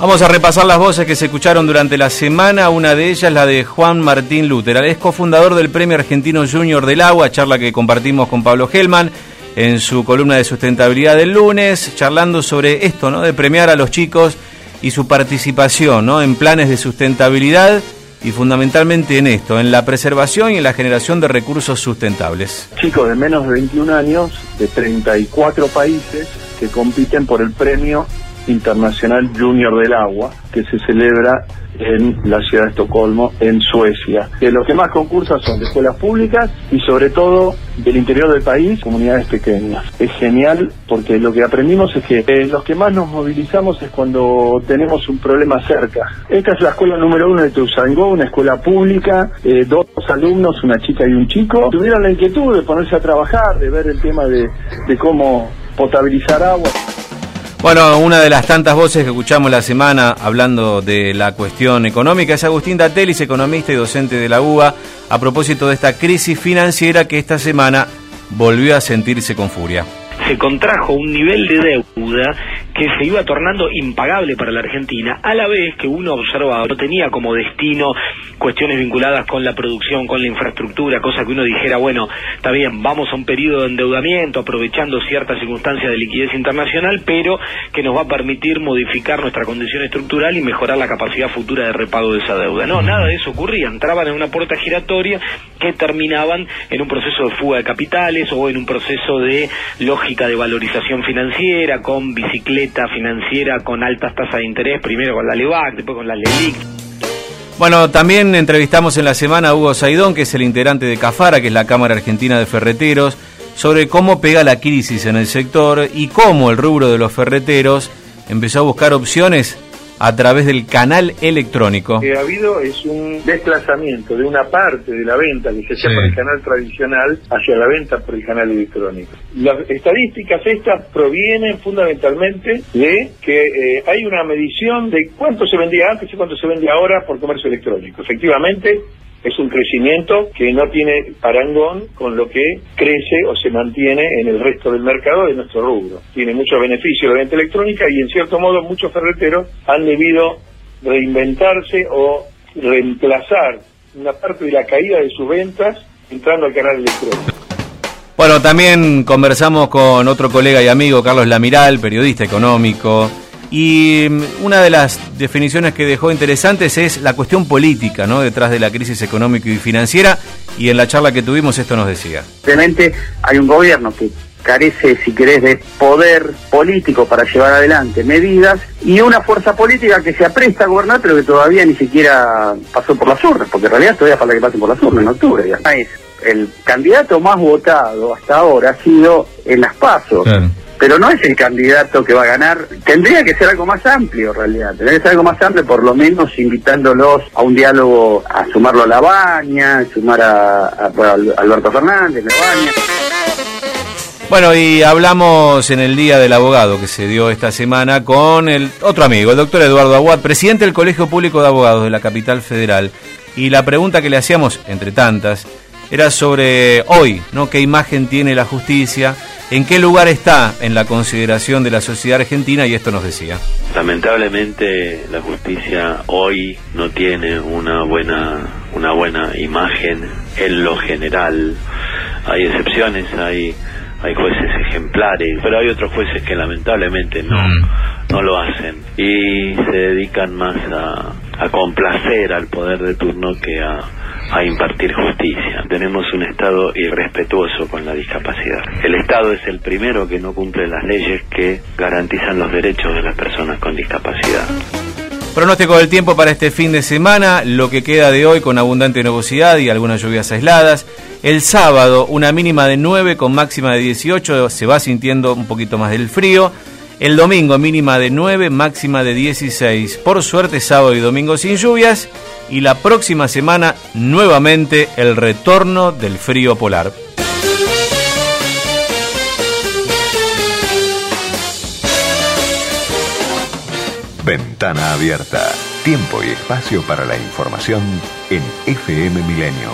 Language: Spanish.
Vamos a repasar las voces que se escucharon durante la semana. Una de ellas, la de Juan Martín Luther. Es cofundador del Premio Argentino Junior del Agua, charla que compartimos con Pablo Gelman en su columna de sustentabilidad del lunes, charlando sobre esto, ¿no? De premiar a los chicos y su participación, ¿no? En planes de sustentabilidad y fundamentalmente en esto, en la preservación y en la generación de recursos sustentables. Chicos de menos de 21 años, de 34 países, que compiten por el premio Internacional Junior del Agua, que se celebra en la ciudad de Estocolmo, en Suecia. Que los que más concursan son de escuelas públicas y sobre todo del interior del país, comunidades pequeñas. Es genial porque lo que aprendimos es que eh, los que más nos movilizamos es cuando tenemos un problema cerca. Esta es la escuela número uno de Tuzangó, una escuela pública, eh, dos alumnos, una chica y un chico, tuvieron la inquietud de ponerse a trabajar, de ver el tema de, de cómo potabilizar agua. Bueno, una de las tantas voces que escuchamos la semana hablando de la cuestión económica es Agustín Datelis, economista y docente de la UBA, a propósito de esta crisis financiera que esta semana volvió a sentirse con furia se contrajo un nivel de deuda que se iba tornando impagable para la Argentina, a la vez que uno observaba, no tenía como destino cuestiones vinculadas con la producción, con la infraestructura, cosa que uno dijera, bueno, está bien, vamos a un periodo de endeudamiento, aprovechando ciertas circunstancias de liquidez internacional, pero que nos va a permitir modificar nuestra condición estructural y mejorar la capacidad futura de repago de esa deuda. No, nada de eso ocurría, entraban en una puerta giratoria que terminaban en un proceso de fuga de capitales o en un proceso de lógica de valorización financiera, con bicicleta financiera con altas tasas de interés, primero con la LEVAC, después con la LELIC. Bueno, también entrevistamos en la semana a Hugo Saidón, que es el integrante de CAFARA, que es la Cámara Argentina de Ferreteros, sobre cómo pega la crisis en el sector y cómo el rubro de los ferreteros empezó a buscar opciones a través del canal electrónico. Lo que ha habido es un desplazamiento de una parte de la venta que se hacía por el canal tradicional hacia la venta por el canal electrónico. Las estadísticas estas provienen fundamentalmente de que eh, hay una medición de cuánto se vendía antes y cuánto se vende ahora por comercio electrónico. Efectivamente, es un crecimiento que no tiene parangón con lo que crece o se mantiene en el resto del mercado de nuestro rubro. Tiene muchos beneficios la venta electrónica y en cierto modo muchos ferreteros han debido reinventarse o reemplazar una parte de la caída de sus ventas entrando al canal electrónico. Bueno, también conversamos con otro colega y amigo, Carlos Lamiral, periodista económico, y mm, una de las definiciones que dejó interesantes es la cuestión política, ¿no? Detrás de la crisis económica y financiera. Y en la charla que tuvimos esto nos decía. Realmente hay un gobierno que carece, si querés, de poder político para llevar adelante medidas y una fuerza política que se apresta a gobernar pero que todavía ni siquiera pasó por las urnas, porque en realidad todavía falta que pase por las urnas en octubre. Ya. Es el candidato más votado hasta ahora ha sido en las pasos pero no es el candidato que va a ganar. Tendría que ser algo más amplio, en realidad. Tendría que ser algo más amplio, por lo menos invitándolos a un diálogo, a sumarlo a La Baña, a sumar a, Alberto Fernández, La Baña. Bueno, y hablamos en el Día del Abogado que se dio esta semana con el otro amigo, el doctor Eduardo Aguad, presidente del Colegio Público de Abogados de la capital federal. Y la pregunta que le hacíamos, entre tantas, era sobre hoy, ¿no? ¿Qué imagen tiene la justicia? ¿En qué lugar está en la consideración de la sociedad argentina? Y esto nos decía. Lamentablemente la justicia hoy no tiene una buena, una buena imagen en lo general. Hay excepciones, hay, hay jueces ejemplares, pero hay otros jueces que lamentablemente no, mm. no lo hacen y se dedican más a, a complacer al poder de turno que a impartir justicia. Tenemos un Estado irrespetuoso con la discapacidad. El Estado es el primero que no cumple las leyes que garantizan los derechos de las personas con discapacidad. Pronóstico del tiempo para este fin de semana, lo que queda de hoy con abundante nubosidad y algunas lluvias aisladas. El sábado una mínima de 9 con máxima de 18, se va sintiendo un poquito más del frío. El domingo mínima de 9, máxima de 16. Por suerte sábado y domingo sin lluvias. Y la próxima semana nuevamente el retorno del frío polar. Ventana abierta. Tiempo y espacio para la información en FM Milenio.